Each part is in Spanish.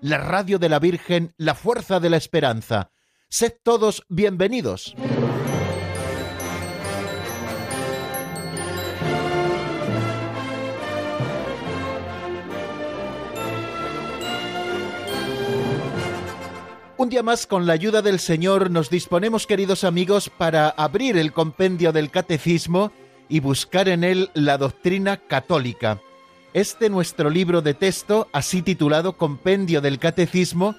la radio de la Virgen, la fuerza de la esperanza. Sed todos bienvenidos. Un día más, con la ayuda del Señor, nos disponemos, queridos amigos, para abrir el compendio del Catecismo y buscar en él la doctrina católica. Este nuestro libro de texto, así titulado Compendio del Catecismo,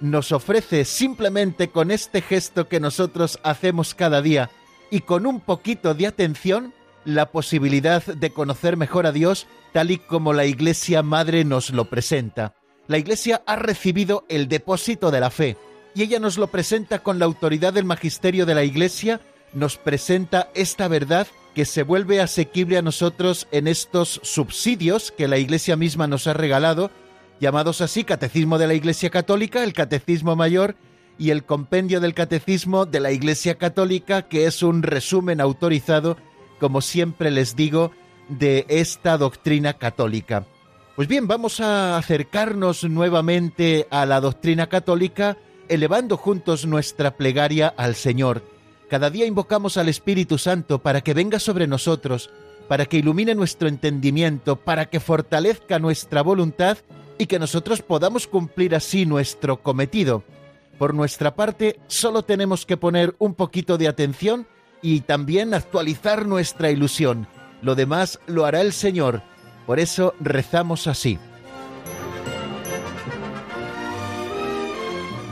nos ofrece simplemente con este gesto que nosotros hacemos cada día y con un poquito de atención la posibilidad de conocer mejor a Dios tal y como la Iglesia Madre nos lo presenta. La Iglesia ha recibido el depósito de la fe y ella nos lo presenta con la autoridad del magisterio de la Iglesia, nos presenta esta verdad que se vuelve asequible a nosotros en estos subsidios que la Iglesia misma nos ha regalado, llamados así Catecismo de la Iglesia Católica, el Catecismo Mayor y el Compendio del Catecismo de la Iglesia Católica, que es un resumen autorizado, como siempre les digo, de esta doctrina católica. Pues bien, vamos a acercarnos nuevamente a la doctrina católica, elevando juntos nuestra plegaria al Señor. Cada día invocamos al Espíritu Santo para que venga sobre nosotros, para que ilumine nuestro entendimiento, para que fortalezca nuestra voluntad y que nosotros podamos cumplir así nuestro cometido. Por nuestra parte, solo tenemos que poner un poquito de atención y también actualizar nuestra ilusión. Lo demás lo hará el Señor por eso rezamos así.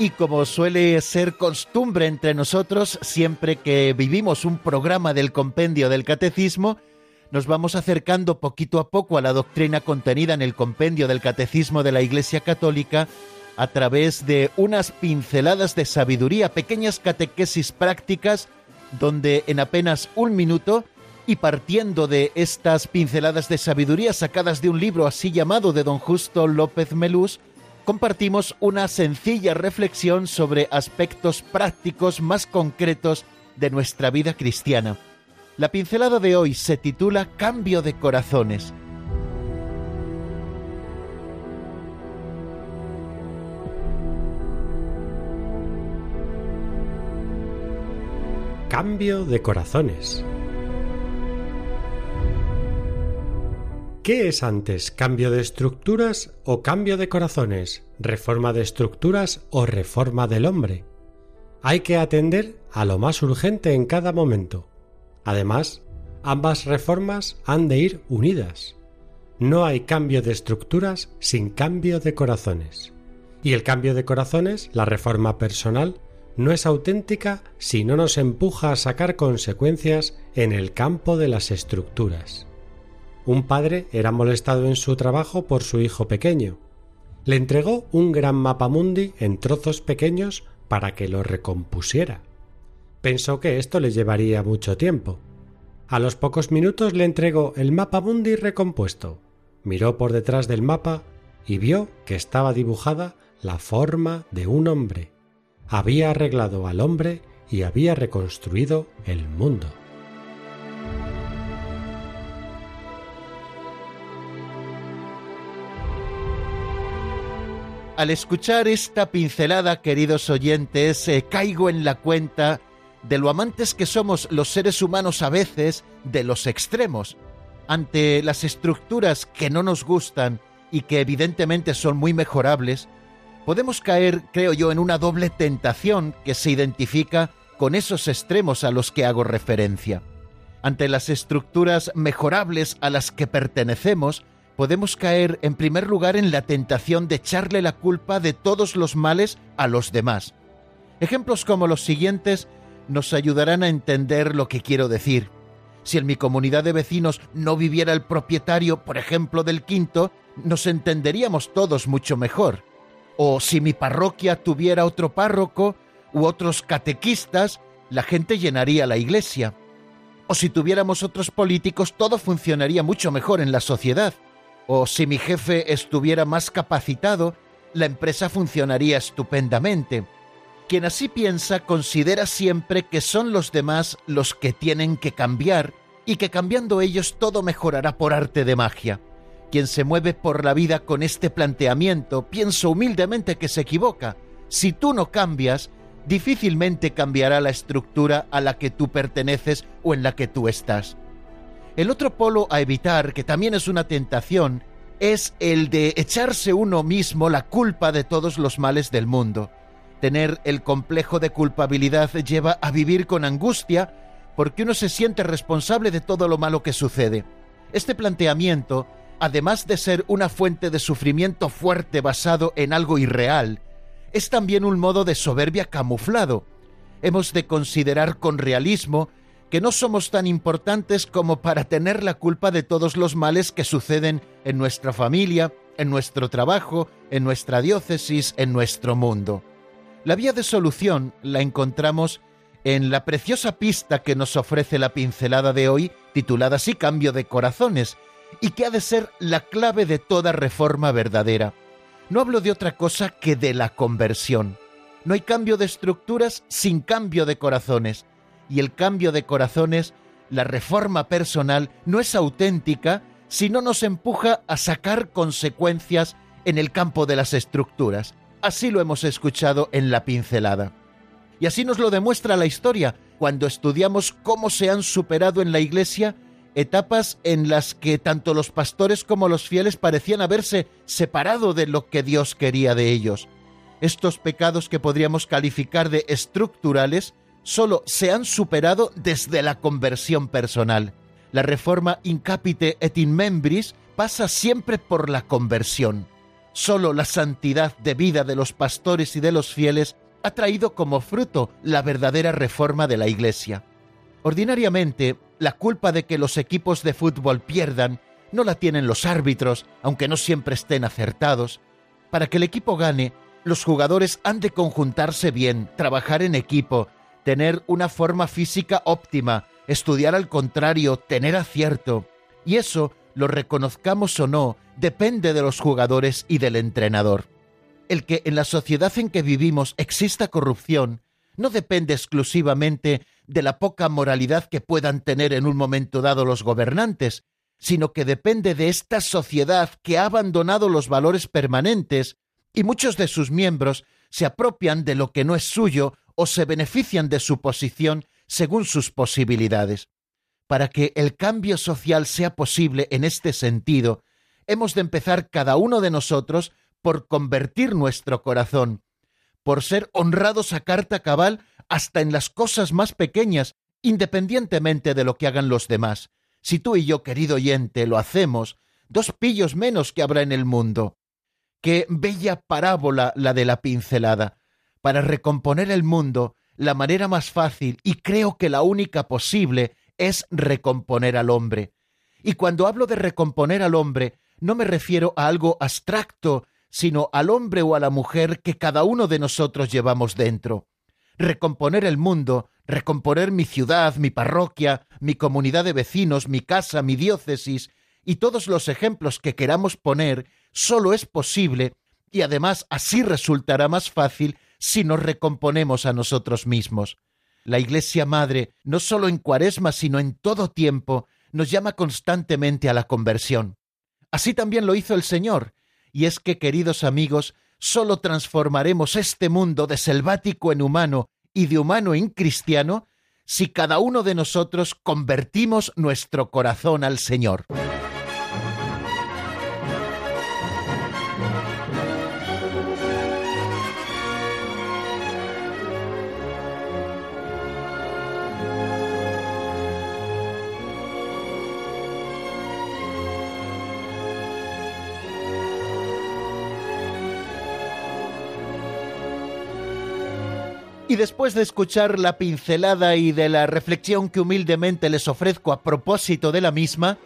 Y como suele ser costumbre entre nosotros, siempre que vivimos un programa del compendio del catecismo, nos vamos acercando poquito a poco a la doctrina contenida en el compendio del catecismo de la Iglesia Católica a través de unas pinceladas de sabiduría, pequeñas catequesis prácticas, donde en apenas un minuto y partiendo de estas pinceladas de sabiduría sacadas de un libro así llamado de don Justo López Melús, compartimos una sencilla reflexión sobre aspectos prácticos más concretos de nuestra vida cristiana. La pincelada de hoy se titula Cambio de corazones. Cambio de corazones. ¿Qué es antes, cambio de estructuras o cambio de corazones? ¿Reforma de estructuras o reforma del hombre? Hay que atender a lo más urgente en cada momento. Además, ambas reformas han de ir unidas. No hay cambio de estructuras sin cambio de corazones. Y el cambio de corazones, la reforma personal, no es auténtica si no nos empuja a sacar consecuencias en el campo de las estructuras. Un padre era molestado en su trabajo por su hijo pequeño. Le entregó un gran mapa mundi en trozos pequeños para que lo recompusiera. Pensó que esto le llevaría mucho tiempo. A los pocos minutos le entregó el mapa mundi recompuesto. Miró por detrás del mapa y vio que estaba dibujada la forma de un hombre. Había arreglado al hombre y había reconstruido el mundo. Al escuchar esta pincelada, queridos oyentes, eh, caigo en la cuenta de lo amantes que somos los seres humanos a veces de los extremos. Ante las estructuras que no nos gustan y que evidentemente son muy mejorables, podemos caer, creo yo, en una doble tentación que se identifica con esos extremos a los que hago referencia. Ante las estructuras mejorables a las que pertenecemos, podemos caer en primer lugar en la tentación de echarle la culpa de todos los males a los demás. Ejemplos como los siguientes nos ayudarán a entender lo que quiero decir. Si en mi comunidad de vecinos no viviera el propietario, por ejemplo, del quinto, nos entenderíamos todos mucho mejor. O si mi parroquia tuviera otro párroco u otros catequistas, la gente llenaría la iglesia. O si tuviéramos otros políticos, todo funcionaría mucho mejor en la sociedad. O si mi jefe estuviera más capacitado, la empresa funcionaría estupendamente. Quien así piensa considera siempre que son los demás los que tienen que cambiar y que cambiando ellos todo mejorará por arte de magia. Quien se mueve por la vida con este planteamiento, pienso humildemente que se equivoca. Si tú no cambias, difícilmente cambiará la estructura a la que tú perteneces o en la que tú estás. El otro polo a evitar, que también es una tentación, es el de echarse uno mismo la culpa de todos los males del mundo. Tener el complejo de culpabilidad lleva a vivir con angustia porque uno se siente responsable de todo lo malo que sucede. Este planteamiento, además de ser una fuente de sufrimiento fuerte basado en algo irreal, es también un modo de soberbia camuflado. Hemos de considerar con realismo que no somos tan importantes como para tener la culpa de todos los males que suceden en nuestra familia, en nuestro trabajo, en nuestra diócesis, en nuestro mundo. La vía de solución la encontramos en la preciosa pista que nos ofrece la pincelada de hoy, titulada así Cambio de Corazones, y que ha de ser la clave de toda reforma verdadera. No hablo de otra cosa que de la conversión. No hay cambio de estructuras sin cambio de corazones, y el cambio de corazones, la reforma personal, no es auténtica si no nos empuja a sacar consecuencias en el campo de las estructuras. Así lo hemos escuchado en la pincelada. Y así nos lo demuestra la historia cuando estudiamos cómo se han superado en la Iglesia etapas en las que tanto los pastores como los fieles parecían haberse separado de lo que Dios quería de ellos. Estos pecados que podríamos calificar de estructurales solo se han superado desde la conversión personal. La reforma incapite et in membris pasa siempre por la conversión. Solo la santidad de vida de los pastores y de los fieles ha traído como fruto la verdadera reforma de la Iglesia. Ordinariamente, la culpa de que los equipos de fútbol pierdan no la tienen los árbitros, aunque no siempre estén acertados. Para que el equipo gane, los jugadores han de conjuntarse bien, trabajar en equipo, tener una forma física óptima, estudiar al contrario, tener acierto. Y eso lo reconozcamos o no, depende de los jugadores y del entrenador. El que en la sociedad en que vivimos exista corrupción no depende exclusivamente de la poca moralidad que puedan tener en un momento dado los gobernantes, sino que depende de esta sociedad que ha abandonado los valores permanentes y muchos de sus miembros se apropian de lo que no es suyo o se benefician de su posición según sus posibilidades. Para que el cambio social sea posible en este sentido, hemos de empezar cada uno de nosotros por convertir nuestro corazón, por ser honrados a carta cabal hasta en las cosas más pequeñas, independientemente de lo que hagan los demás. Si tú y yo, querido oyente, lo hacemos, dos pillos menos que habrá en el mundo. Qué bella parábola la de la pincelada. Para recomponer el mundo, la manera más fácil y creo que la única posible es recomponer al hombre. Y cuando hablo de recomponer al hombre, no me refiero a algo abstracto, sino al hombre o a la mujer que cada uno de nosotros llevamos dentro. Recomponer el mundo, recomponer mi ciudad, mi parroquia, mi comunidad de vecinos, mi casa, mi diócesis, y todos los ejemplos que queramos poner, solo es posible, y además así resultará más fácil si nos recomponemos a nosotros mismos. La Iglesia Madre, no solo en Cuaresma, sino en todo tiempo, nos llama constantemente a la conversión. Así también lo hizo el Señor, y es que, queridos amigos, solo transformaremos este mundo de selvático en humano y de humano en cristiano si cada uno de nosotros convertimos nuestro corazón al Señor. Y después de escuchar la pincelada y de la reflexión que humildemente les ofrezco a propósito de la misma,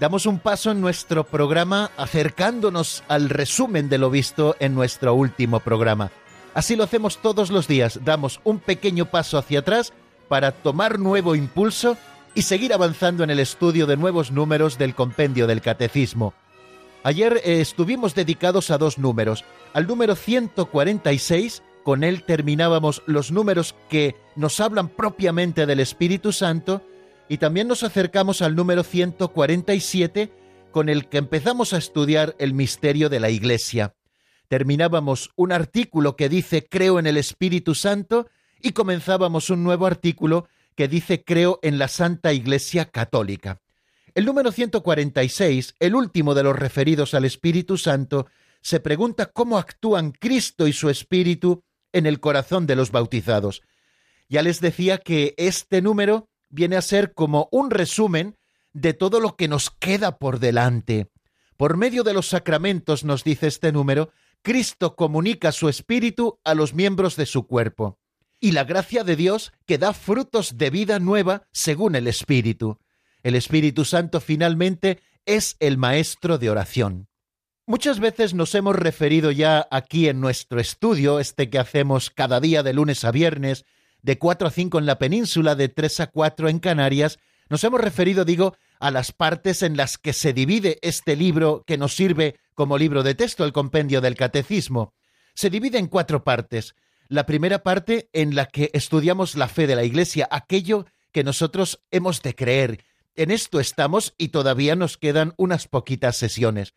damos un paso en nuestro programa acercándonos al resumen de lo visto en nuestro último programa. Así lo hacemos todos los días, damos un pequeño paso hacia atrás para tomar nuevo impulso y seguir avanzando en el estudio de nuevos números del compendio del catecismo. Ayer eh, estuvimos dedicados a dos números, al número 146 con él terminábamos los números que nos hablan propiamente del Espíritu Santo y también nos acercamos al número 147 con el que empezamos a estudiar el misterio de la Iglesia. Terminábamos un artículo que dice creo en el Espíritu Santo y comenzábamos un nuevo artículo que dice creo en la Santa Iglesia Católica. El número 146, el último de los referidos al Espíritu Santo, se pregunta cómo actúan Cristo y su Espíritu en el corazón de los bautizados. Ya les decía que este número viene a ser como un resumen de todo lo que nos queda por delante. Por medio de los sacramentos, nos dice este número, Cristo comunica su espíritu a los miembros de su cuerpo. Y la gracia de Dios que da frutos de vida nueva según el Espíritu. El Espíritu Santo finalmente es el maestro de oración. Muchas veces nos hemos referido ya aquí en nuestro estudio, este que hacemos cada día de lunes a viernes, de 4 a 5 en la península, de 3 a 4 en Canarias, nos hemos referido, digo, a las partes en las que se divide este libro que nos sirve como libro de texto, el compendio del catecismo. Se divide en cuatro partes. La primera parte en la que estudiamos la fe de la Iglesia, aquello que nosotros hemos de creer. En esto estamos y todavía nos quedan unas poquitas sesiones.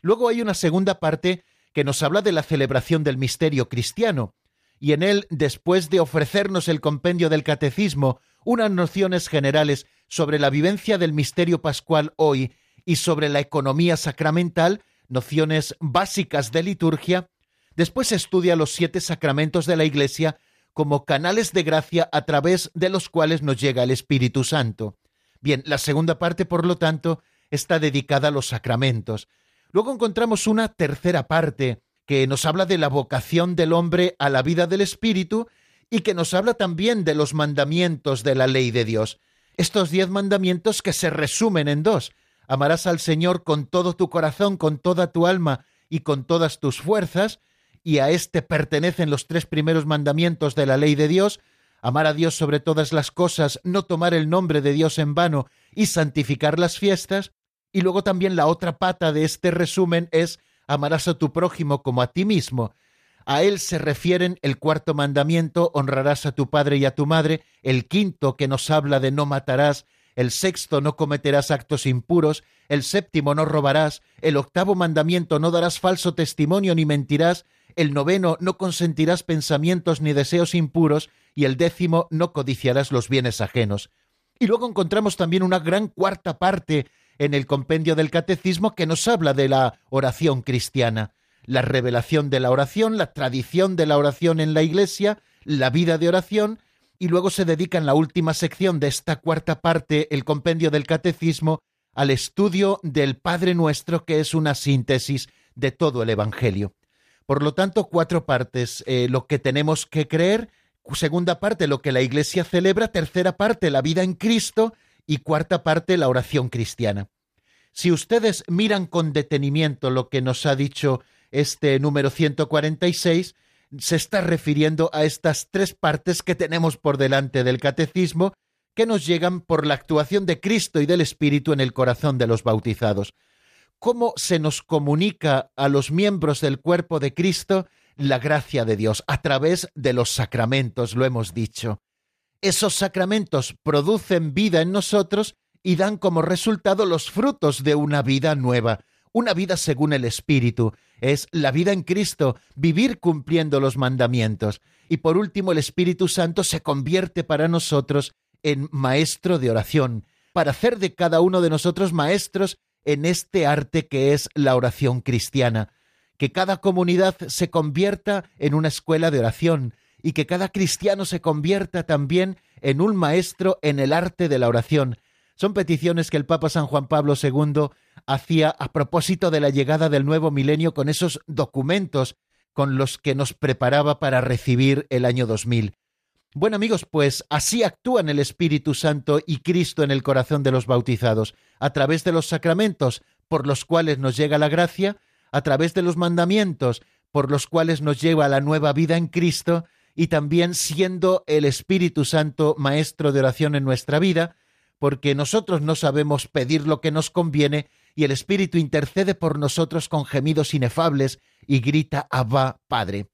Luego hay una segunda parte que nos habla de la celebración del misterio cristiano, y en él, después de ofrecernos el compendio del catecismo, unas nociones generales sobre la vivencia del misterio pascual hoy y sobre la economía sacramental, nociones básicas de liturgia, después estudia los siete sacramentos de la Iglesia como canales de gracia a través de los cuales nos llega el Espíritu Santo. Bien, la segunda parte, por lo tanto, está dedicada a los sacramentos. Luego encontramos una tercera parte que nos habla de la vocación del hombre a la vida del Espíritu y que nos habla también de los mandamientos de la ley de Dios. Estos diez mandamientos que se resumen en dos. Amarás al Señor con todo tu corazón, con toda tu alma y con todas tus fuerzas, y a éste pertenecen los tres primeros mandamientos de la ley de Dios, amar a Dios sobre todas las cosas, no tomar el nombre de Dios en vano y santificar las fiestas, y luego también la otra pata de este resumen es amarás a tu prójimo como a ti mismo. A él se refieren el cuarto mandamiento, honrarás a tu padre y a tu madre, el quinto que nos habla de no matarás, el sexto no cometerás actos impuros, el séptimo no robarás, el octavo mandamiento no darás falso testimonio ni mentirás, el noveno no consentirás pensamientos ni deseos impuros, y el décimo no codiciarás los bienes ajenos. Y luego encontramos también una gran cuarta parte en el compendio del catecismo que nos habla de la oración cristiana, la revelación de la oración, la tradición de la oración en la Iglesia, la vida de oración, y luego se dedica en la última sección de esta cuarta parte, el compendio del catecismo, al estudio del Padre Nuestro, que es una síntesis de todo el Evangelio. Por lo tanto, cuatro partes, eh, lo que tenemos que creer, segunda parte, lo que la Iglesia celebra, tercera parte, la vida en Cristo, y cuarta parte la oración cristiana. Si ustedes miran con detenimiento lo que nos ha dicho este número 146, se está refiriendo a estas tres partes que tenemos por delante del catecismo que nos llegan por la actuación de Cristo y del Espíritu en el corazón de los bautizados. ¿Cómo se nos comunica a los miembros del cuerpo de Cristo la gracia de Dios? A través de los sacramentos, lo hemos dicho esos sacramentos producen vida en nosotros y dan como resultado los frutos de una vida nueva, una vida según el Espíritu, es la vida en Cristo, vivir cumpliendo los mandamientos. Y por último, el Espíritu Santo se convierte para nosotros en maestro de oración, para hacer de cada uno de nosotros maestros en este arte que es la oración cristiana. Que cada comunidad se convierta en una escuela de oración y que cada cristiano se convierta también en un maestro en el arte de la oración. Son peticiones que el Papa San Juan Pablo II hacía a propósito de la llegada del nuevo milenio con esos documentos con los que nos preparaba para recibir el año 2000. Bueno amigos, pues así actúan el Espíritu Santo y Cristo en el corazón de los bautizados, a través de los sacramentos por los cuales nos llega la gracia, a través de los mandamientos por los cuales nos lleva la nueva vida en Cristo, y también siendo el Espíritu Santo maestro de oración en nuestra vida, porque nosotros no sabemos pedir lo que nos conviene y el Espíritu intercede por nosotros con gemidos inefables y grita Abba, Padre.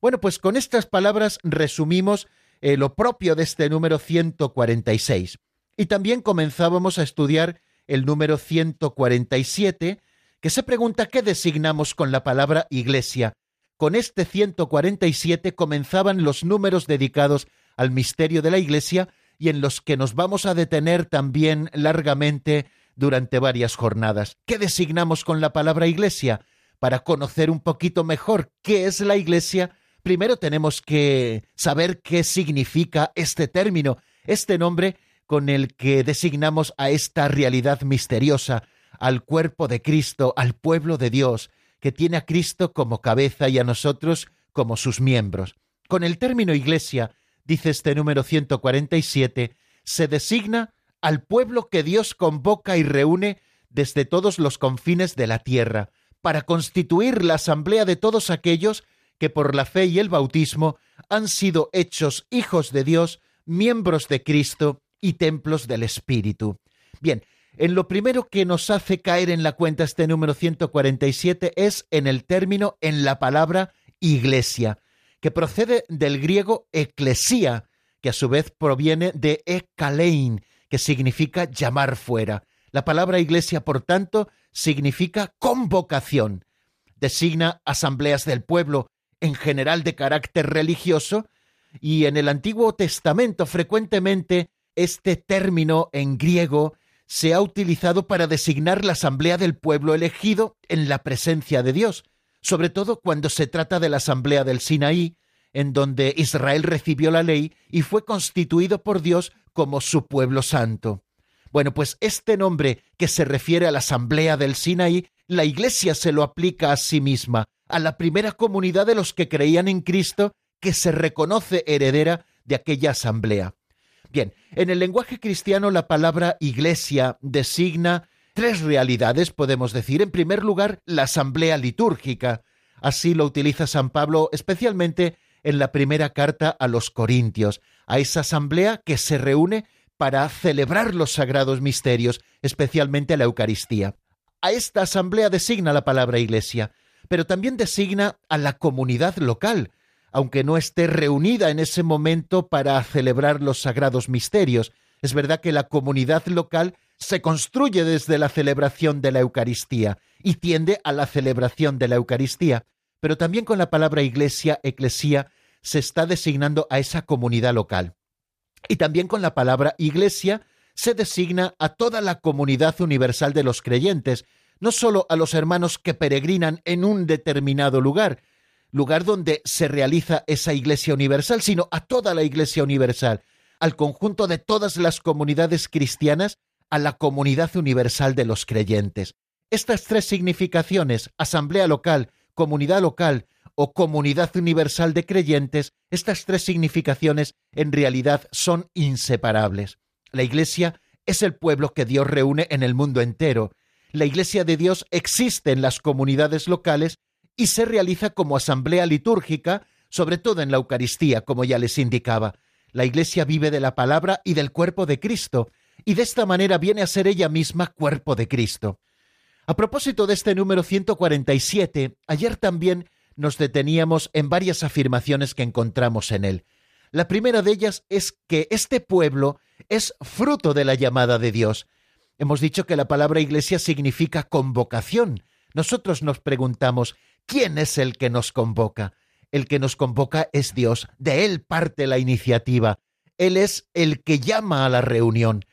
Bueno, pues con estas palabras resumimos eh, lo propio de este número 146. Y también comenzábamos a estudiar el número 147, que se pregunta qué designamos con la palabra iglesia. Con este 147 comenzaban los números dedicados al misterio de la iglesia y en los que nos vamos a detener también largamente durante varias jornadas. ¿Qué designamos con la palabra iglesia? Para conocer un poquito mejor qué es la iglesia, primero tenemos que saber qué significa este término, este nombre con el que designamos a esta realidad misteriosa, al cuerpo de Cristo, al pueblo de Dios, que tiene a Cristo como cabeza y a nosotros como sus miembros. Con el término iglesia, dice este número 147, se designa al pueblo que Dios convoca y reúne desde todos los confines de la tierra, para constituir la asamblea de todos aquellos que por la fe y el bautismo han sido hechos hijos de Dios, miembros de Cristo y templos del Espíritu. Bien, en lo primero que nos hace caer en la cuenta este número 147 es en el término, en la palabra iglesia, que procede del griego eclesía, que a su vez proviene de ekalein, que significa llamar fuera. La palabra iglesia, por tanto, significa convocación. Designa asambleas del pueblo, en general de carácter religioso, y en el Antiguo Testamento frecuentemente este término en griego se ha utilizado para designar la asamblea del pueblo elegido en la presencia de Dios, sobre todo cuando se trata de la asamblea del Sinaí, en donde Israel recibió la ley y fue constituido por Dios como su pueblo santo. Bueno, pues este nombre que se refiere a la asamblea del Sinaí, la Iglesia se lo aplica a sí misma, a la primera comunidad de los que creían en Cristo que se reconoce heredera de aquella asamblea. Bien, en el lenguaje cristiano la palabra iglesia designa tres realidades, podemos decir. En primer lugar, la asamblea litúrgica. Así lo utiliza San Pablo especialmente en la primera carta a los Corintios, a esa asamblea que se reúne para celebrar los sagrados misterios, especialmente la Eucaristía. A esta asamblea designa la palabra iglesia, pero también designa a la comunidad local, aunque no esté reunida en ese momento para celebrar los sagrados misterios. Es verdad que la comunidad local se construye desde la celebración de la Eucaristía y tiende a la celebración de la Eucaristía, pero también con la palabra iglesia, eclesía, se está designando a esa comunidad local. Y también con la palabra iglesia se designa a toda la comunidad universal de los creyentes, no solo a los hermanos que peregrinan en un determinado lugar, lugar donde se realiza esa iglesia universal, sino a toda la iglesia universal, al conjunto de todas las comunidades cristianas, a la comunidad universal de los creyentes. Estas tres significaciones, asamblea local, comunidad local o comunidad universal de creyentes, estas tres significaciones en realidad son inseparables. La Iglesia es el pueblo que Dios reúne en el mundo entero. La Iglesia de Dios existe en las comunidades locales y se realiza como asamblea litúrgica, sobre todo en la Eucaristía, como ya les indicaba. La Iglesia vive de la palabra y del cuerpo de Cristo, y de esta manera viene a ser ella misma cuerpo de Cristo. A propósito de este número 147, ayer también nos deteníamos en varias afirmaciones que encontramos en él. La primera de ellas es que este pueblo es fruto de la llamada de Dios. Hemos dicho que la palabra iglesia significa convocación, nosotros nos preguntamos, ¿quién es el que nos convoca? El que nos convoca es Dios, de Él parte la iniciativa, Él es el que llama a la reunión.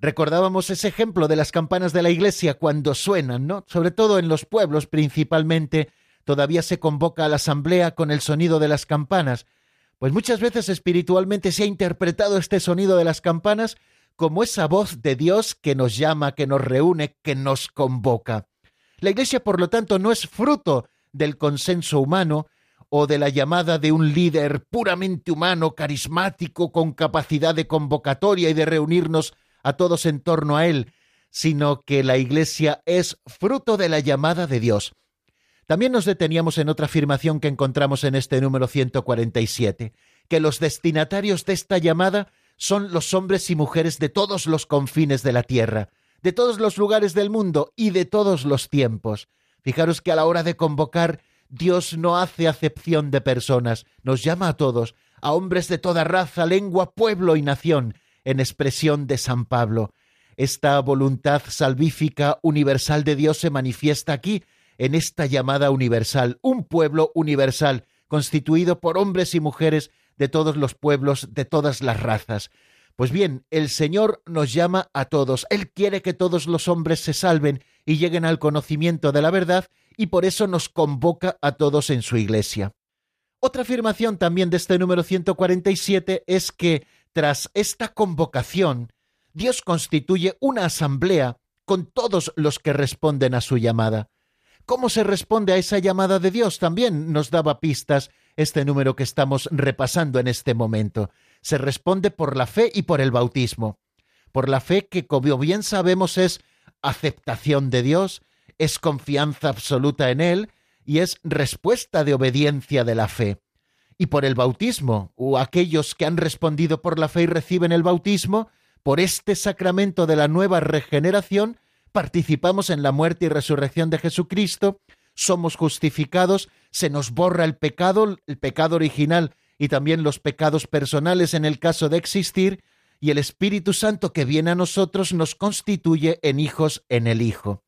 Recordábamos ese ejemplo de las campanas de la iglesia cuando suenan, ¿no? Sobre todo en los pueblos principalmente, todavía se convoca a la asamblea con el sonido de las campanas. Pues muchas veces espiritualmente se ha interpretado este sonido de las campanas como esa voz de Dios que nos llama, que nos reúne, que nos convoca. La Iglesia, por lo tanto, no es fruto del consenso humano o de la llamada de un líder puramente humano, carismático, con capacidad de convocatoria y de reunirnos a todos en torno a él, sino que la Iglesia es fruto de la llamada de Dios. También nos deteníamos en otra afirmación que encontramos en este número 147, que los destinatarios de esta llamada son los hombres y mujeres de todos los confines de la tierra, de todos los lugares del mundo y de todos los tiempos. Fijaros que a la hora de convocar, Dios no hace acepción de personas, nos llama a todos, a hombres de toda raza, lengua, pueblo y nación, en expresión de San Pablo. Esta voluntad salvífica universal de Dios se manifiesta aquí, en esta llamada universal, un pueblo universal, constituido por hombres y mujeres de todos los pueblos, de todas las razas. Pues bien, el Señor nos llama a todos. Él quiere que todos los hombres se salven y lleguen al conocimiento de la verdad y por eso nos convoca a todos en su iglesia. Otra afirmación también de este número 147 es que tras esta convocación, Dios constituye una asamblea con todos los que responden a su llamada. ¿Cómo se responde a esa llamada de Dios? También nos daba pistas este número que estamos repasando en este momento. Se responde por la fe y por el bautismo. Por la fe que, como bien sabemos, es aceptación de Dios, es confianza absoluta en Él y es respuesta de obediencia de la fe. Y por el bautismo, o aquellos que han respondido por la fe y reciben el bautismo, por este sacramento de la nueva regeneración, participamos en la muerte y resurrección de Jesucristo, somos justificados, se nos borra el pecado, el pecado original y también los pecados personales en el caso de existir, y el Espíritu Santo que viene a nosotros nos constituye en hijos en el Hijo.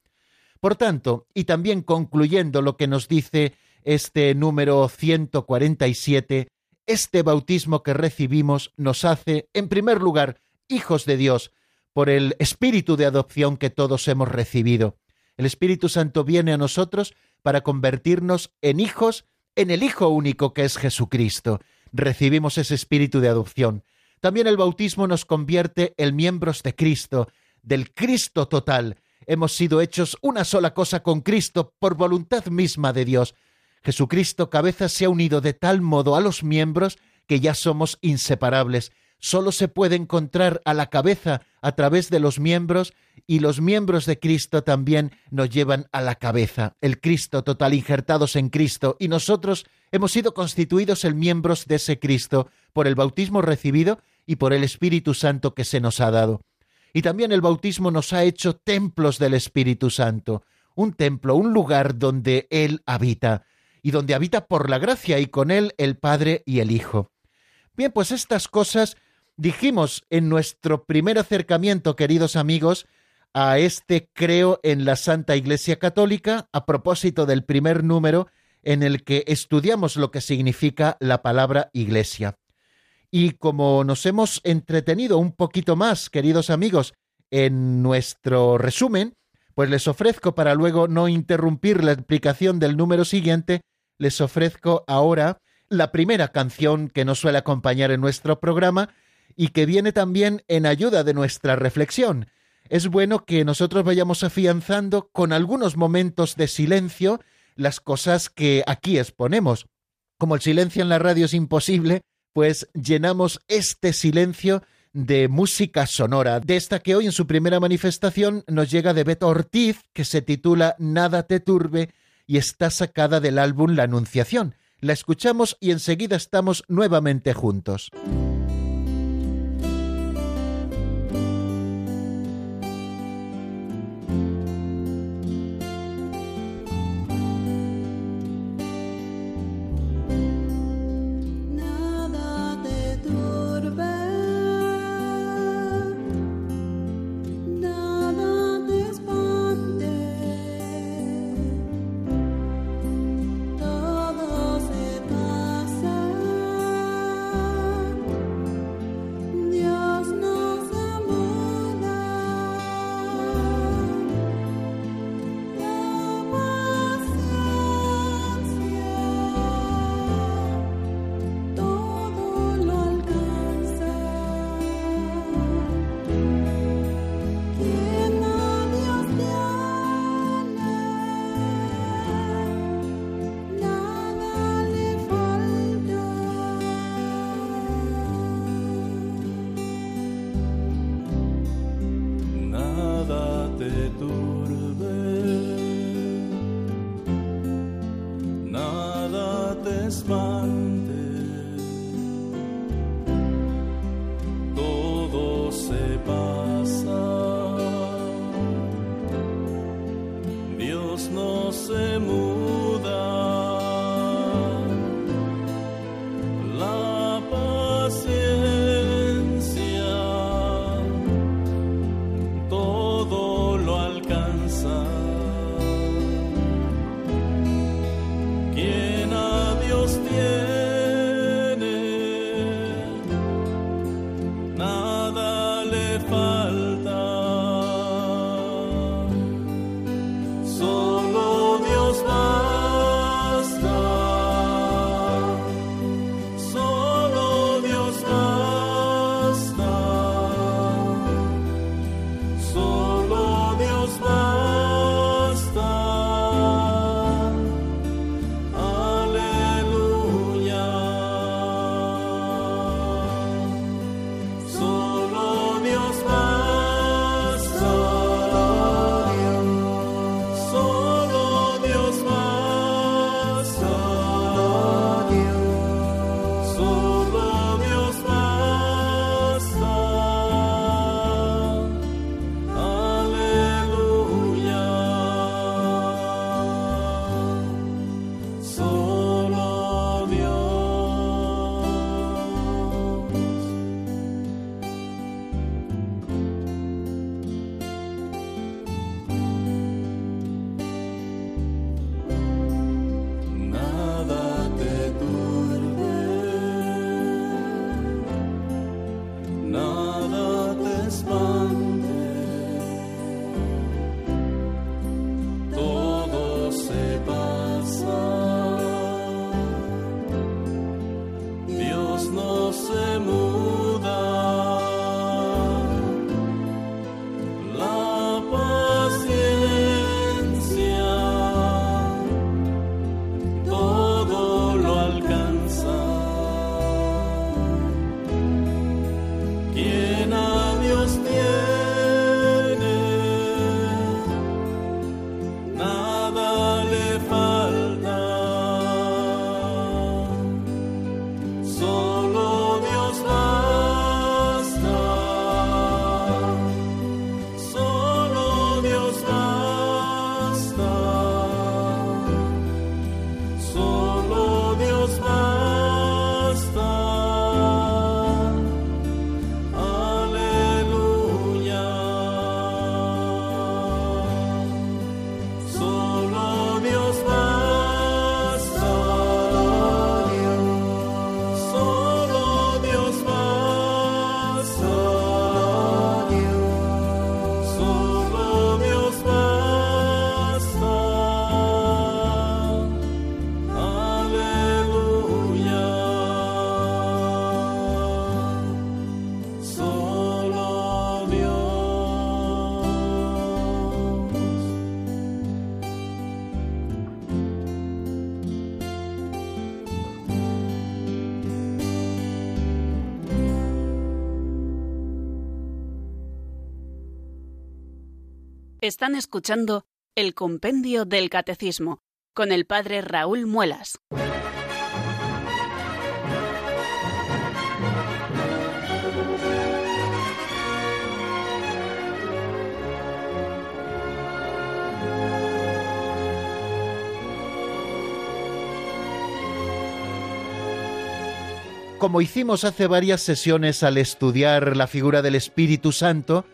Por tanto, y también concluyendo lo que nos dice este número 147, este bautismo que recibimos nos hace, en primer lugar, hijos de Dios, por el espíritu de adopción que todos hemos recibido. El Espíritu Santo viene a nosotros para convertirnos en hijos en el Hijo único que es Jesucristo. Recibimos ese espíritu de adopción. También el bautismo nos convierte en miembros de Cristo, del Cristo total. Hemos sido hechos una sola cosa con Cristo por voluntad misma de Dios. Jesucristo cabeza se ha unido de tal modo a los miembros que ya somos inseparables solo se puede encontrar a la cabeza a través de los miembros y los miembros de Cristo también nos llevan a la cabeza, el Cristo total injertados en Cristo y nosotros hemos sido constituidos en miembros de ese Cristo por el bautismo recibido y por el Espíritu Santo que se nos ha dado. Y también el bautismo nos ha hecho templos del Espíritu Santo, un templo, un lugar donde Él habita, y donde habita por la gracia y con Él el Padre y el Hijo. Bien, pues estas cosas Dijimos en nuestro primer acercamiento, queridos amigos, a este creo en la Santa Iglesia Católica, a propósito del primer número en el que estudiamos lo que significa la palabra Iglesia. Y como nos hemos entretenido un poquito más, queridos amigos, en nuestro resumen, pues les ofrezco, para luego no interrumpir la explicación del número siguiente, les ofrezco ahora la primera canción que nos suele acompañar en nuestro programa, y que viene también en ayuda de nuestra reflexión. Es bueno que nosotros vayamos afianzando con algunos momentos de silencio las cosas que aquí exponemos. Como el silencio en la radio es imposible, pues llenamos este silencio de música sonora, de esta que hoy en su primera manifestación nos llega de Beto Ortiz, que se titula Nada te turbe y está sacada del álbum La Anunciación. La escuchamos y enseguida estamos nuevamente juntos. down Están escuchando el Compendio del Catecismo con el Padre Raúl Muelas. Como hicimos hace varias sesiones al estudiar la figura del Espíritu Santo,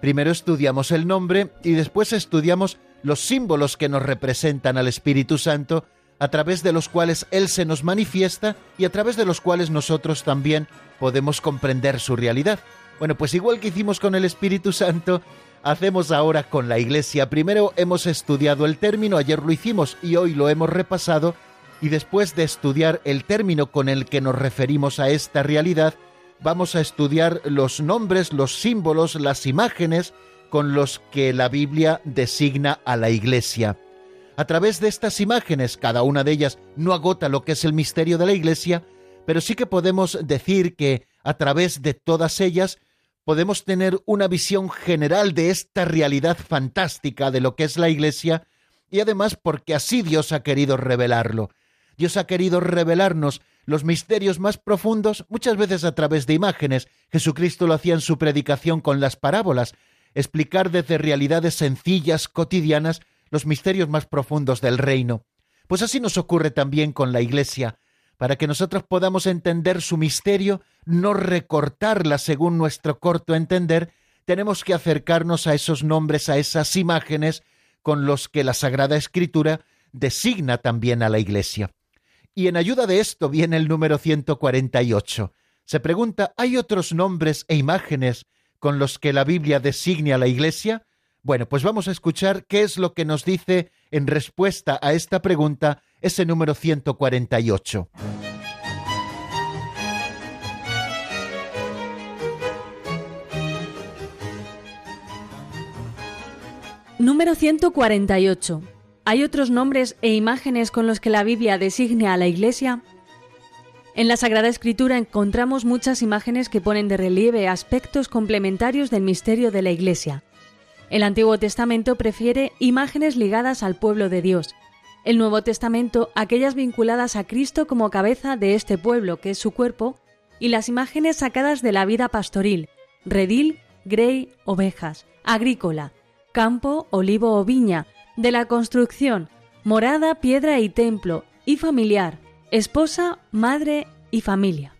Primero estudiamos el nombre y después estudiamos los símbolos que nos representan al Espíritu Santo, a través de los cuales Él se nos manifiesta y a través de los cuales nosotros también podemos comprender su realidad. Bueno, pues igual que hicimos con el Espíritu Santo, hacemos ahora con la Iglesia. Primero hemos estudiado el término, ayer lo hicimos y hoy lo hemos repasado, y después de estudiar el término con el que nos referimos a esta realidad, vamos a estudiar los nombres, los símbolos, las imágenes con los que la Biblia designa a la Iglesia. A través de estas imágenes, cada una de ellas no agota lo que es el misterio de la Iglesia, pero sí que podemos decir que a través de todas ellas podemos tener una visión general de esta realidad fantástica de lo que es la Iglesia y además porque así Dios ha querido revelarlo. Dios ha querido revelarnos los misterios más profundos, muchas veces a través de imágenes. Jesucristo lo hacía en su predicación con las parábolas, explicar desde realidades sencillas, cotidianas, los misterios más profundos del reino. Pues así nos ocurre también con la Iglesia. Para que nosotros podamos entender su misterio, no recortarla según nuestro corto entender, tenemos que acercarnos a esos nombres, a esas imágenes con los que la Sagrada Escritura designa también a la Iglesia. Y en ayuda de esto viene el número 148. Se pregunta, ¿hay otros nombres e imágenes con los que la Biblia designe a la Iglesia? Bueno, pues vamos a escuchar qué es lo que nos dice en respuesta a esta pregunta ese número 148. Número 148. ¿Hay otros nombres e imágenes con los que la Biblia designe a la Iglesia? En la Sagrada Escritura encontramos muchas imágenes que ponen de relieve aspectos complementarios del misterio de la Iglesia. El Antiguo Testamento prefiere imágenes ligadas al pueblo de Dios. El Nuevo Testamento aquellas vinculadas a Cristo como cabeza de este pueblo, que es su cuerpo, y las imágenes sacadas de la vida pastoril, redil, grey, ovejas, agrícola, campo, olivo o viña, de la construcción, morada, piedra y templo, y familiar, esposa, madre y familia.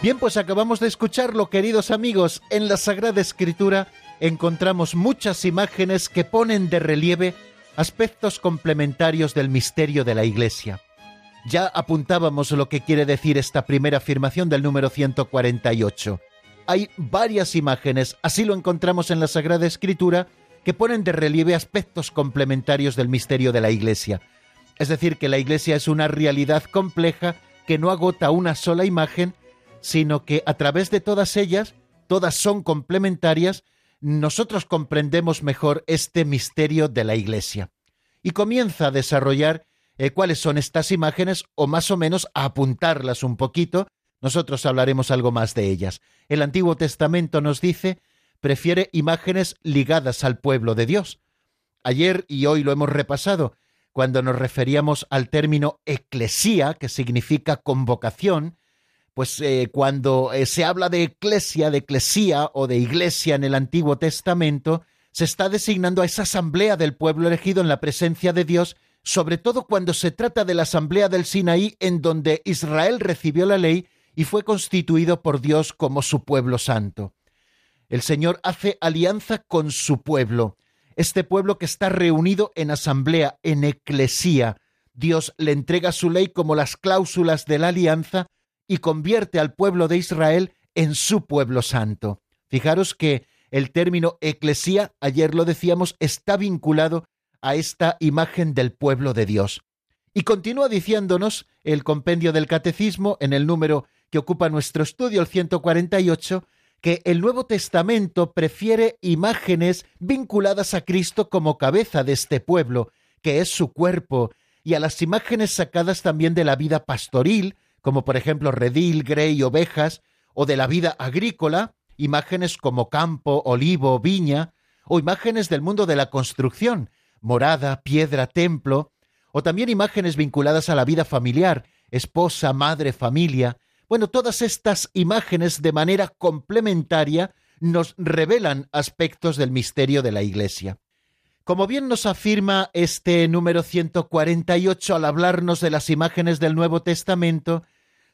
Bien, pues acabamos de escucharlo, queridos amigos. En la Sagrada Escritura encontramos muchas imágenes que ponen de relieve aspectos complementarios del misterio de la Iglesia. Ya apuntábamos lo que quiere decir esta primera afirmación del número 148 hay varias imágenes, así lo encontramos en la Sagrada Escritura, que ponen de relieve aspectos complementarios del misterio de la Iglesia. Es decir, que la Iglesia es una realidad compleja que no agota una sola imagen, sino que a través de todas ellas, todas son complementarias, nosotros comprendemos mejor este misterio de la Iglesia. Y comienza a desarrollar eh, cuáles son estas imágenes o más o menos a apuntarlas un poquito. Nosotros hablaremos algo más de ellas. El Antiguo Testamento nos dice, prefiere imágenes ligadas al pueblo de Dios. Ayer y hoy lo hemos repasado, cuando nos referíamos al término eclesía, que significa convocación, pues eh, cuando eh, se habla de eclesia, de eclesía o de iglesia en el Antiguo Testamento, se está designando a esa asamblea del pueblo elegido en la presencia de Dios, sobre todo cuando se trata de la asamblea del Sinaí en donde Israel recibió la ley y fue constituido por Dios como su pueblo santo. El Señor hace alianza con su pueblo, este pueblo que está reunido en asamblea, en eclesía. Dios le entrega su ley como las cláusulas de la alianza y convierte al pueblo de Israel en su pueblo santo. Fijaros que el término eclesía, ayer lo decíamos, está vinculado a esta imagen del pueblo de Dios. Y continúa diciéndonos el compendio del catecismo en el número que ocupa nuestro estudio, el 148, que el Nuevo Testamento prefiere imágenes vinculadas a Cristo como cabeza de este pueblo, que es su cuerpo, y a las imágenes sacadas también de la vida pastoril, como por ejemplo redil, grey, ovejas, o de la vida agrícola, imágenes como campo, olivo, viña, o imágenes del mundo de la construcción, morada, piedra, templo, o también imágenes vinculadas a la vida familiar, esposa, madre, familia. Bueno, todas estas imágenes de manera complementaria nos revelan aspectos del misterio de la Iglesia. Como bien nos afirma este número 148 al hablarnos de las imágenes del Nuevo Testamento,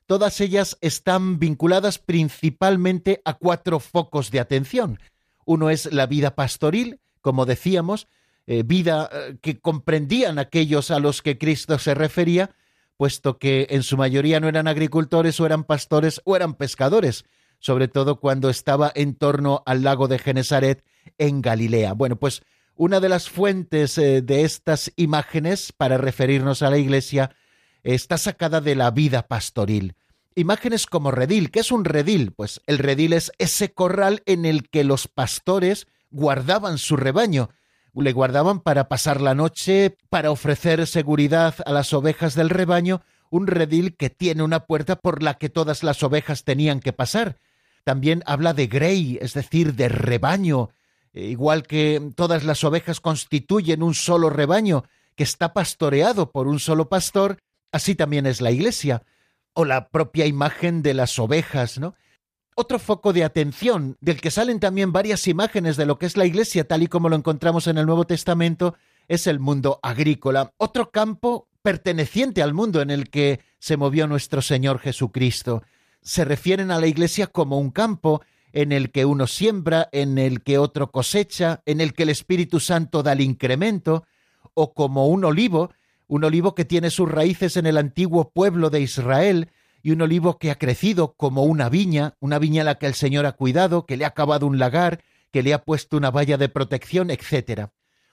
todas ellas están vinculadas principalmente a cuatro focos de atención. Uno es la vida pastoril, como decíamos, eh, vida eh, que comprendían aquellos a los que Cristo se refería, puesto que en su mayoría no eran agricultores o eran pastores o eran pescadores, sobre todo cuando estaba en torno al lago de Genesaret en Galilea. Bueno, pues una de las fuentes eh, de estas imágenes para referirnos a la iglesia está sacada de la vida pastoril. Imágenes como redil. ¿Qué es un redil? Pues el redil es ese corral en el que los pastores guardaban su rebaño. Le guardaban para pasar la noche, para ofrecer seguridad a las ovejas del rebaño, un redil que tiene una puerta por la que todas las ovejas tenían que pasar. También habla de grey, es decir, de rebaño, eh, igual que todas las ovejas constituyen un solo rebaño que está pastoreado por un solo pastor, así también es la Iglesia, o la propia imagen de las ovejas, ¿no? Otro foco de atención, del que salen también varias imágenes de lo que es la Iglesia, tal y como lo encontramos en el Nuevo Testamento, es el mundo agrícola, otro campo perteneciente al mundo en el que se movió nuestro Señor Jesucristo. Se refieren a la Iglesia como un campo en el que uno siembra, en el que otro cosecha, en el que el Espíritu Santo da el incremento, o como un olivo, un olivo que tiene sus raíces en el antiguo pueblo de Israel, y un olivo que ha crecido como una viña, una viña a la que el Señor ha cuidado, que le ha acabado un lagar, que le ha puesto una valla de protección, etc.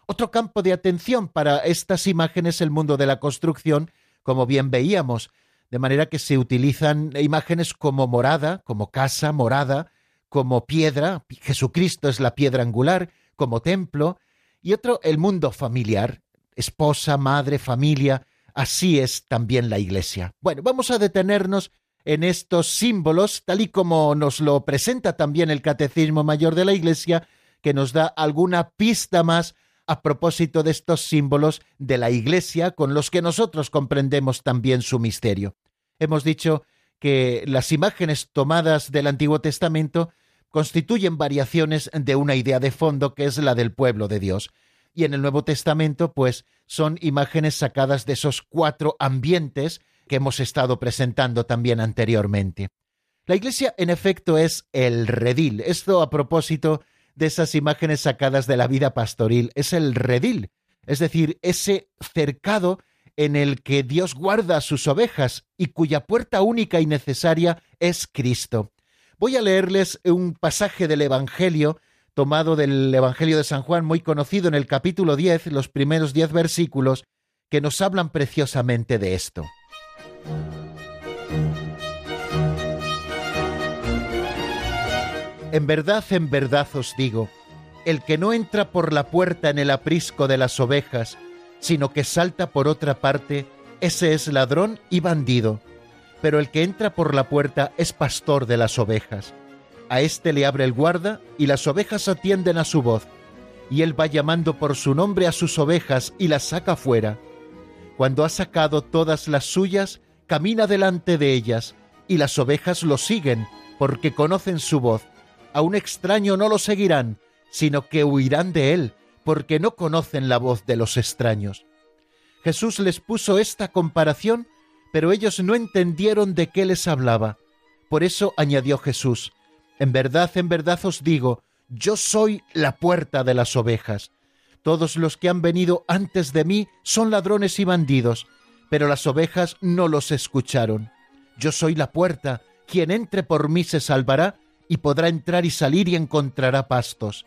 Otro campo de atención para estas imágenes es el mundo de la construcción, como bien veíamos, de manera que se utilizan imágenes como morada, como casa, morada, como piedra, Jesucristo es la piedra angular, como templo, y otro el mundo familiar, esposa, madre, familia, así es también la Iglesia. Bueno, vamos a detenernos en estos símbolos, tal y como nos lo presenta también el Catecismo Mayor de la Iglesia, que nos da alguna pista más a propósito de estos símbolos de la Iglesia con los que nosotros comprendemos también su misterio. Hemos dicho que las imágenes tomadas del Antiguo Testamento constituyen variaciones de una idea de fondo que es la del pueblo de Dios. Y en el Nuevo Testamento, pues, son imágenes sacadas de esos cuatro ambientes que hemos estado presentando también anteriormente. La iglesia, en efecto, es el redil. Esto a propósito de esas imágenes sacadas de la vida pastoril. Es el redil, es decir, ese cercado en el que Dios guarda a sus ovejas y cuya puerta única y necesaria es Cristo. Voy a leerles un pasaje del Evangelio tomado del Evangelio de San Juan, muy conocido en el capítulo 10, los primeros diez versículos, que nos hablan preciosamente de esto. En verdad, en verdad os digo, el que no entra por la puerta en el aprisco de las ovejas, sino que salta por otra parte, ese es ladrón y bandido. Pero el que entra por la puerta es pastor de las ovejas. A éste le abre el guarda y las ovejas atienden a su voz. Y él va llamando por su nombre a sus ovejas y las saca fuera. Cuando ha sacado todas las suyas, camina delante de ellas, y las ovejas lo siguen, porque conocen su voz a un extraño no lo seguirán, sino que huirán de él, porque no conocen la voz de los extraños. Jesús les puso esta comparación, pero ellos no entendieron de qué les hablaba. Por eso añadió Jesús, En verdad, en verdad os digo, yo soy la puerta de las ovejas. Todos los que han venido antes de mí son ladrones y bandidos, pero las ovejas no los escucharon. Yo soy la puerta, quien entre por mí se salvará y podrá entrar y salir y encontrará pastos.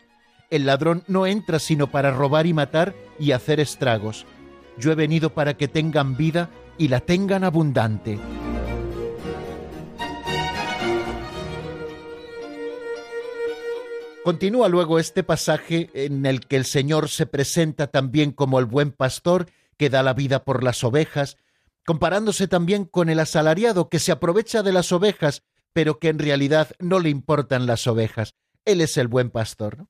El ladrón no entra sino para robar y matar y hacer estragos. Yo he venido para que tengan vida y la tengan abundante. Continúa luego este pasaje en el que el Señor se presenta también como el buen pastor que da la vida por las ovejas, comparándose también con el asalariado que se aprovecha de las ovejas pero que en realidad no le importan las ovejas. Él es el buen pastor.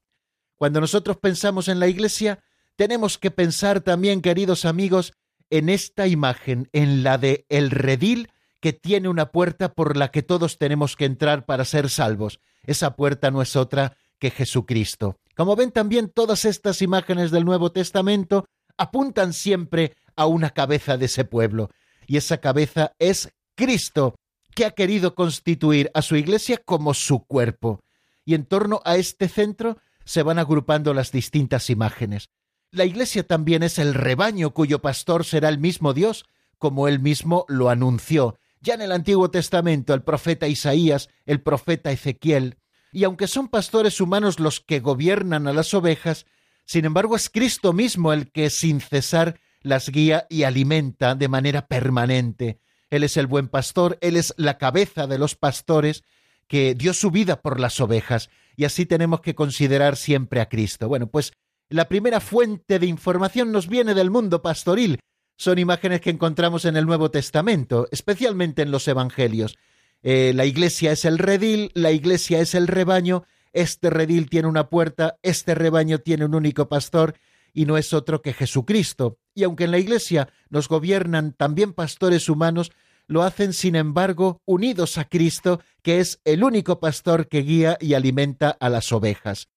Cuando nosotros pensamos en la iglesia, tenemos que pensar también, queridos amigos, en esta imagen, en la de el redil que tiene una puerta por la que todos tenemos que entrar para ser salvos. Esa puerta no es otra que Jesucristo. Como ven también todas estas imágenes del Nuevo Testamento apuntan siempre a una cabeza de ese pueblo, y esa cabeza es Cristo, que ha querido constituir a su iglesia como su cuerpo. Y en torno a este centro se van agrupando las distintas imágenes. La iglesia también es el rebaño cuyo pastor será el mismo Dios, como él mismo lo anunció. Ya en el Antiguo Testamento el profeta Isaías, el profeta Ezequiel, y aunque son pastores humanos los que gobiernan a las ovejas, sin embargo es Cristo mismo el que sin cesar las guía y alimenta de manera permanente. Él es el buen pastor, Él es la cabeza de los pastores que dio su vida por las ovejas, y así tenemos que considerar siempre a Cristo. Bueno, pues la primera fuente de información nos viene del mundo pastoril. Son imágenes que encontramos en el Nuevo Testamento, especialmente en los Evangelios. Eh, la iglesia es el redil, la iglesia es el rebaño, este redil tiene una puerta, este rebaño tiene un único pastor, y no es otro que Jesucristo. Y aunque en la iglesia nos gobiernan también pastores humanos, lo hacen sin embargo unidos a Cristo, que es el único pastor que guía y alimenta a las ovejas.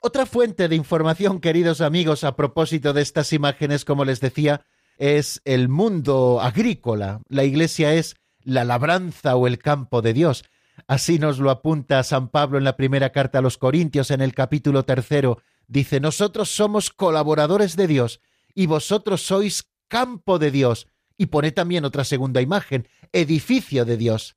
Otra fuente de información, queridos amigos, a propósito de estas imágenes, como les decía, es el mundo agrícola. La iglesia es la labranza o el campo de Dios. Así nos lo apunta San Pablo en la primera carta a los Corintios en el capítulo tercero. Dice, nosotros somos colaboradores de Dios y vosotros sois campo de Dios y pone también otra segunda imagen, edificio de Dios.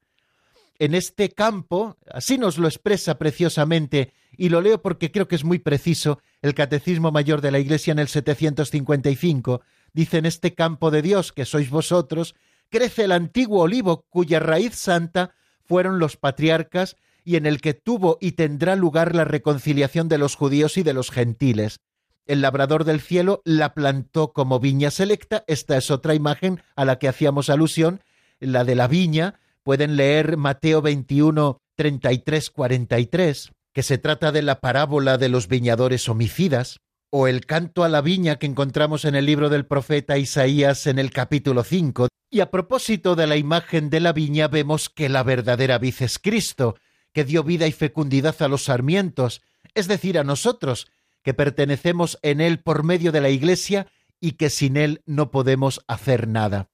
En este campo, así nos lo expresa preciosamente, y lo leo porque creo que es muy preciso, el Catecismo Mayor de la Iglesia en el 755, dice, en este campo de Dios que sois vosotros, crece el antiguo olivo cuya raíz santa fueron los patriarcas y en el que tuvo y tendrá lugar la reconciliación de los judíos y de los gentiles. El labrador del cielo la plantó como viña selecta. Esta es otra imagen a la que hacíamos alusión, la de la viña. Pueden leer Mateo 21, 33, 43, que se trata de la parábola de los viñadores homicidas, o el canto a la viña que encontramos en el libro del profeta Isaías en el capítulo 5. Y a propósito de la imagen de la viña vemos que la verdadera vid es Cristo, que dio vida y fecundidad a los sarmientos, es decir, a nosotros, que pertenecemos en Él por medio de la Iglesia y que sin Él no podemos hacer nada.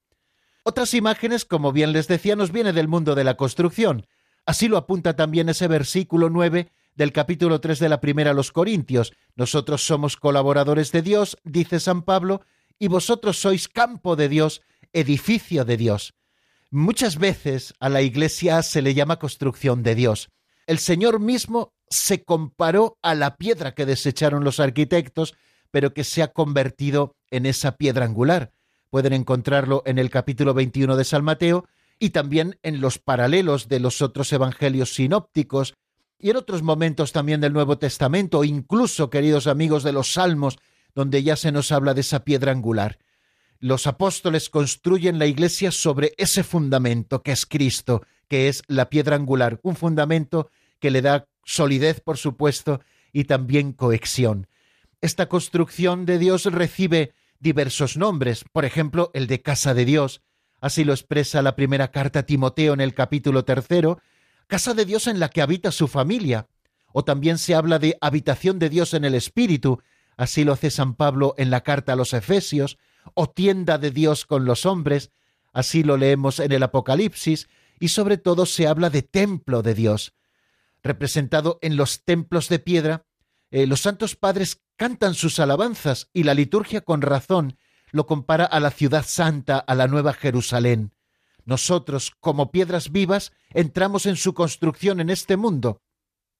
Otras imágenes, como bien les decía, nos viene del mundo de la construcción. Así lo apunta también ese versículo 9 del capítulo 3 de la primera a los Corintios. Nosotros somos colaboradores de Dios, dice San Pablo, y vosotros sois campo de Dios, edificio de Dios. Muchas veces a la Iglesia se le llama construcción de Dios. El Señor mismo se comparó a la piedra que desecharon los arquitectos, pero que se ha convertido en esa piedra angular. pueden encontrarlo en el capítulo 21 de San Mateo y también en los paralelos de los otros evangelios sinópticos y en otros momentos también del Nuevo Testamento, incluso, queridos amigos, de los Salmos, donde ya se nos habla de esa piedra angular. Los apóstoles construyen la iglesia sobre ese fundamento que es Cristo, que es la piedra angular, un fundamento que le da solidez, por supuesto, y también cohesión. Esta construcción de Dios recibe diversos nombres, por ejemplo, el de casa de Dios, así lo expresa la primera carta a Timoteo en el capítulo tercero, casa de Dios en la que habita su familia, o también se habla de habitación de Dios en el Espíritu, así lo hace San Pablo en la carta a los Efesios, o tienda de Dios con los hombres, así lo leemos en el Apocalipsis, y sobre todo se habla de templo de Dios. Representado en los templos de piedra, eh, los santos padres cantan sus alabanzas y la liturgia con razón lo compara a la ciudad santa, a la nueva Jerusalén. Nosotros, como piedras vivas, entramos en su construcción en este mundo.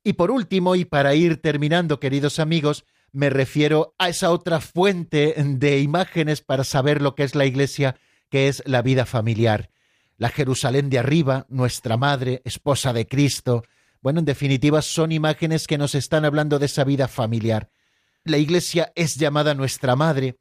Y por último, y para ir terminando, queridos amigos, me refiero a esa otra fuente de imágenes para saber lo que es la Iglesia, que es la vida familiar. La Jerusalén de arriba, nuestra madre, esposa de Cristo. Bueno, en definitiva, son imágenes que nos están hablando de esa vida familiar. La Iglesia es llamada nuestra madre,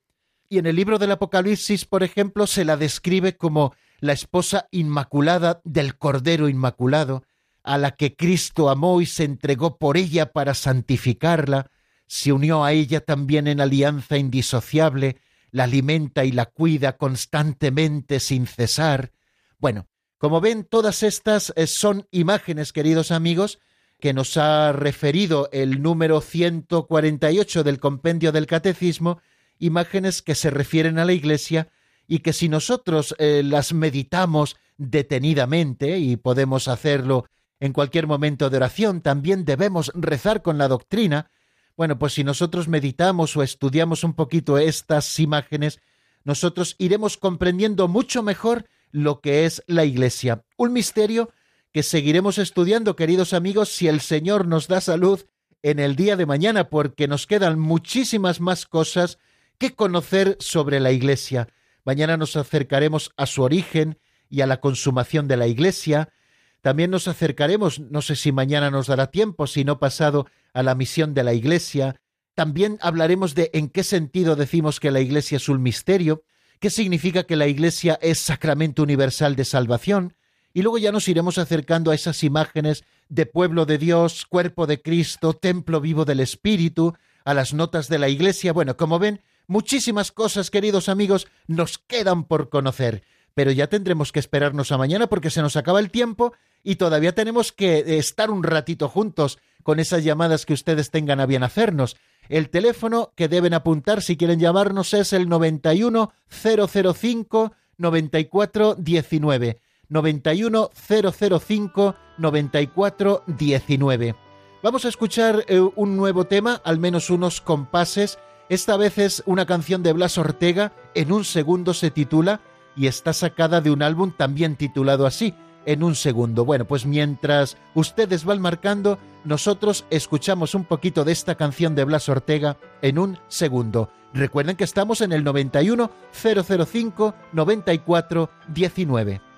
y en el libro del Apocalipsis, por ejemplo, se la describe como la esposa inmaculada del Cordero Inmaculado, a la que Cristo amó y se entregó por ella para santificarla, se unió a ella también en alianza indisociable, la alimenta y la cuida constantemente sin cesar. Bueno, como ven, todas estas eh, son imágenes, queridos amigos, que nos ha referido el número 148 del compendio del Catecismo, imágenes que se refieren a la Iglesia y que si nosotros eh, las meditamos detenidamente, y podemos hacerlo en cualquier momento de oración, también debemos rezar con la doctrina, bueno, pues si nosotros meditamos o estudiamos un poquito estas imágenes, nosotros iremos comprendiendo mucho mejor lo que es la Iglesia. Un misterio que seguiremos estudiando, queridos amigos, si el Señor nos da salud en el día de mañana, porque nos quedan muchísimas más cosas que conocer sobre la Iglesia. Mañana nos acercaremos a su origen y a la consumación de la Iglesia. También nos acercaremos, no sé si mañana nos dará tiempo, si no pasado, a la misión de la Iglesia. También hablaremos de en qué sentido decimos que la Iglesia es un misterio, qué significa que la Iglesia es sacramento universal de salvación, y luego ya nos iremos acercando a esas imágenes de pueblo de Dios, cuerpo de Cristo, templo vivo del Espíritu, a las notas de la Iglesia. Bueno, como ven, muchísimas cosas, queridos amigos, nos quedan por conocer, pero ya tendremos que esperarnos a mañana porque se nos acaba el tiempo y todavía tenemos que estar un ratito juntos con esas llamadas que ustedes tengan a bien hacernos. El teléfono que deben apuntar si quieren llamarnos es el 91 005 94 19. 91 005 94 19. Vamos a escuchar eh, un nuevo tema, al menos unos compases. Esta vez es una canción de Blas Ortega, en un segundo se titula y está sacada de un álbum también titulado así, en un segundo. Bueno, pues mientras ustedes van marcando, nosotros escuchamos un poquito de esta canción de Blas Ortega en un segundo. Recuerden que estamos en el 91 005 94 19.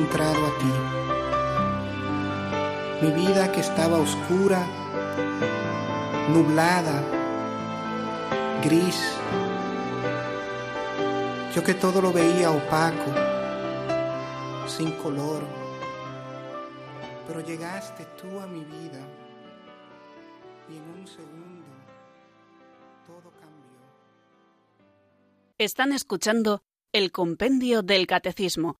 Encontrado a ti? Mi vida que estaba oscura, nublada, gris, yo que todo lo veía opaco, sin color, pero llegaste tú a mi vida y en un segundo todo cambió. Están escuchando el Compendio del Catecismo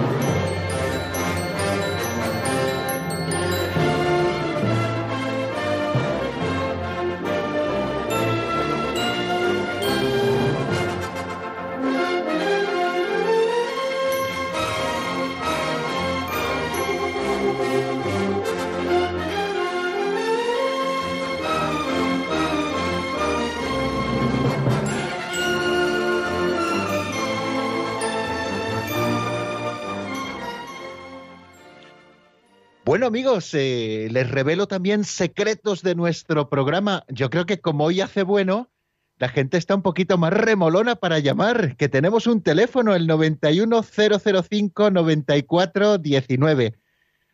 Bueno amigos, eh, les revelo también secretos de nuestro programa. Yo creo que como hoy hace bueno, la gente está un poquito más remolona para llamar, que tenemos un teléfono, el 910059419.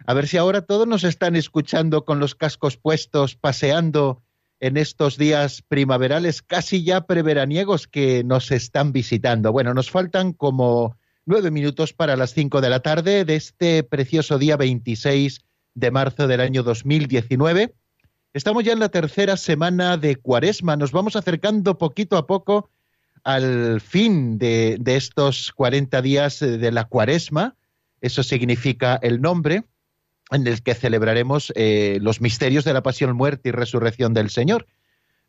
A ver si ahora todos nos están escuchando con los cascos puestos, paseando en estos días primaverales, casi ya preveraniegos que nos están visitando. Bueno, nos faltan como nueve minutos para las cinco de la tarde de este precioso día 26 de marzo del año 2019. Estamos ya en la tercera semana de Cuaresma. Nos vamos acercando poquito a poco al fin de, estos 40 días de la Cuaresma. Eso significa el nombre en el que celebraremos eh, los misterios de la pasión, muerte y resurrección del Señor.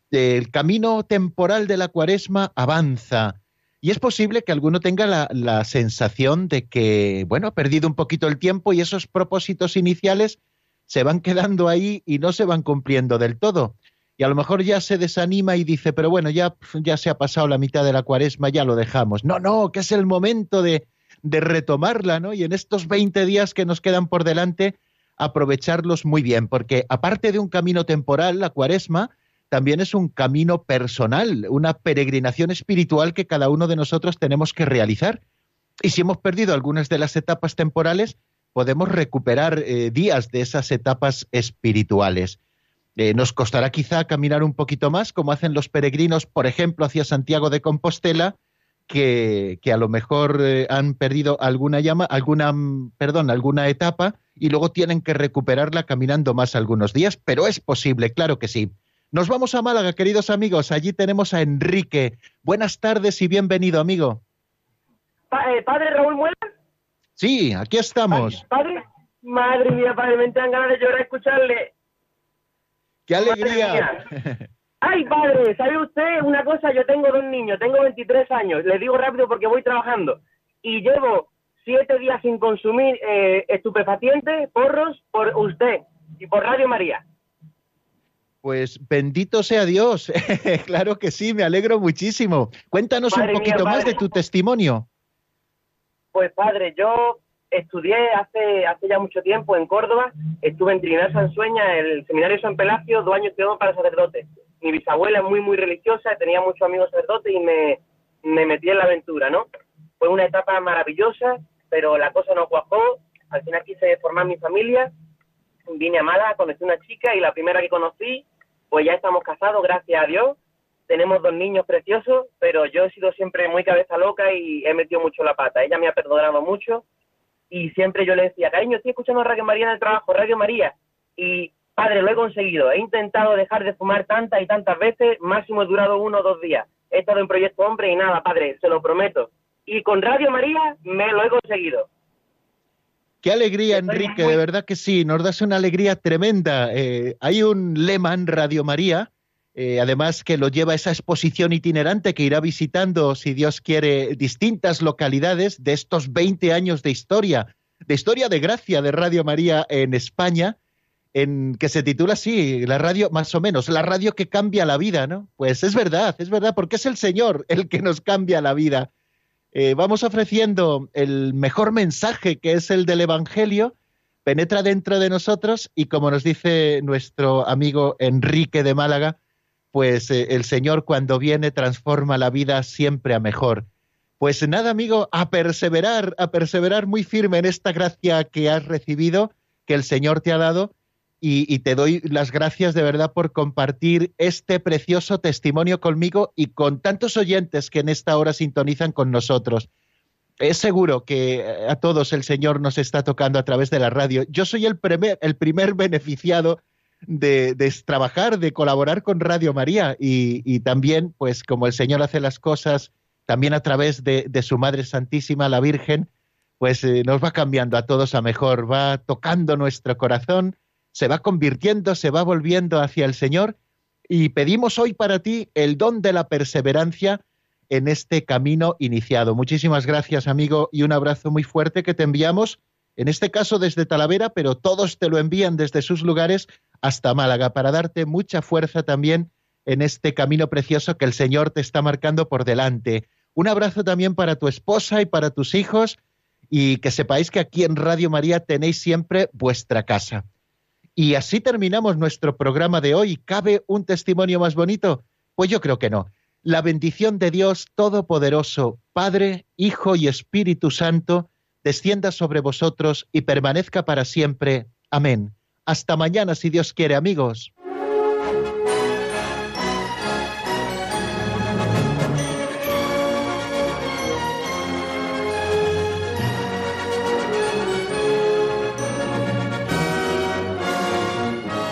El camino temporal de la Cuaresma avanza. Y es posible que alguno tenga la, sensación de que, bueno, ha perdido un poquito el tiempo y esos propósitos iniciales se van quedando ahí y no se van cumpliendo del todo. Y a lo mejor ya se desanima y dice, pero bueno, ya, ya se ha pasado la mitad de la cuaresma, ya lo dejamos. No, no, que es el momento de, de retomarla, ¿no? Y en estos 20 días que nos quedan por delante, aprovecharlos muy bien, porque aparte de un camino temporal, la cuaresma, también es un camino personal, una peregrinación espiritual que cada uno de nosotros tenemos que realizar. Y si hemos perdido algunas de las etapas temporales, podemos recuperar eh, días de esas etapas espirituales. Eh, nos costará quizá caminar un poquito más, como hacen los peregrinos, por ejemplo, hacia Santiago de Compostela, que, a lo mejor eh, han perdido alguna llama, alguna, perdón, alguna etapa y luego tienen que recuperarla caminando más algunos días, pero es posible, claro que sí. Nos vamos a Málaga, queridos amigos. Allí tenemos a Enrique. Buenas tardes y bienvenido, amigo. Eh, padre Raúl Muela. Sí, aquí estamos. padre, madre mía, padre, me entran ganas de llorar escucharle. ¡Qué alegría! Ay, padre, ¿sabe usted una cosa? Yo tengo dos niños, tengo 23 años. Le digo rápido porque voy trabajando. Y llevo siete días sin consumir eh, estupefacientes, porros, por usted y por Radio María. Pues bendito sea Dios. claro que sí, me alegro muchísimo. Cuéntanos un poquito más de tu testimonio. Pues padre, yo estudié hace, hace ya mucho tiempo en Córdoba, estuve en Trinidad Sansueña, el seminario San Pelacio, dos años estudiando para sacerdote. Mi bisabuela es muy, muy religiosa, tenía muchos amigos sacerdotes y me, me metí en la aventura, ¿no? Fue una etapa maravillosa, pero la cosa no cuajó. Al final quise formar mi familia vine a Málaga, conocí una chica y la primera que conocí, pues ya estamos casados, gracias a Dios. Tenemos dos niños preciosos, pero yo he sido siempre muy cabeza loca y he metido mucho la pata. Ella me ha perdonado mucho y siempre yo le decía, cariño, estoy escuchando Radio María en el trabajo, Radio María. Y padre, lo he conseguido. He intentado dejar de fumar tantas y tantas veces, máximo he durado uno o dos días. He estado en Proyecto Hombre y nada, padre, se lo prometo. Y con Radio María me lo he conseguido. Qué alegría, Enrique, de verdad que sí, nos das una alegría tremenda. Eh, hay un lema en Radio María, eh, además que lo lleva esa exposición itinerante que irá visitando, si Dios quiere, distintas localidades de estos 20 años de historia, de historia de gracia de Radio María en España, en que se titula así, la radio, más o menos, la radio que cambia la vida, ¿no? Pues es verdad, es verdad, porque es el Señor el que nos cambia la vida. Eh, vamos ofreciendo el mejor mensaje, que es el del Evangelio, penetra dentro de nosotros y como nos dice nuestro amigo Enrique de Málaga, pues eh, el Señor cuando viene transforma la vida siempre a mejor. Pues nada, amigo, a perseverar, a perseverar muy firme en esta gracia que has recibido, que el Señor te ha dado, y, te doy las gracias de verdad por compartir este precioso testimonio conmigo y con tantos oyentes que en esta hora sintonizan con nosotros. Es seguro que a todos el Señor nos está tocando a través de la radio. Yo soy el primer, el primer beneficiado de, trabajar, de colaborar con Radio María y, también, pues como el Señor hace las cosas, también a través de, su Madre Santísima, la Virgen, pues eh, nos va cambiando a todos a mejor, va tocando nuestro corazón, se va convirtiendo, se va volviendo hacia el Señor y pedimos hoy para ti el don de la perseverancia en este camino iniciado. Muchísimas gracias, amigo, y un abrazo muy fuerte que te enviamos, en este caso desde Talavera, pero todos te lo envían desde sus lugares hasta Málaga, para darte mucha fuerza también en este camino precioso que el Señor te está marcando por delante. Un abrazo también para tu esposa y para tus hijos, y que sepáis que aquí en Radio María tenéis siempre vuestra casa. Y así terminamos nuestro programa de hoy. ¿Cabe un testimonio más bonito? Pues yo creo que no. La bendición de Dios Todopoderoso, Padre, Hijo y Espíritu Santo, descienda sobre vosotros y permanezca para siempre. Amén. Hasta mañana, si Dios quiere, amigos.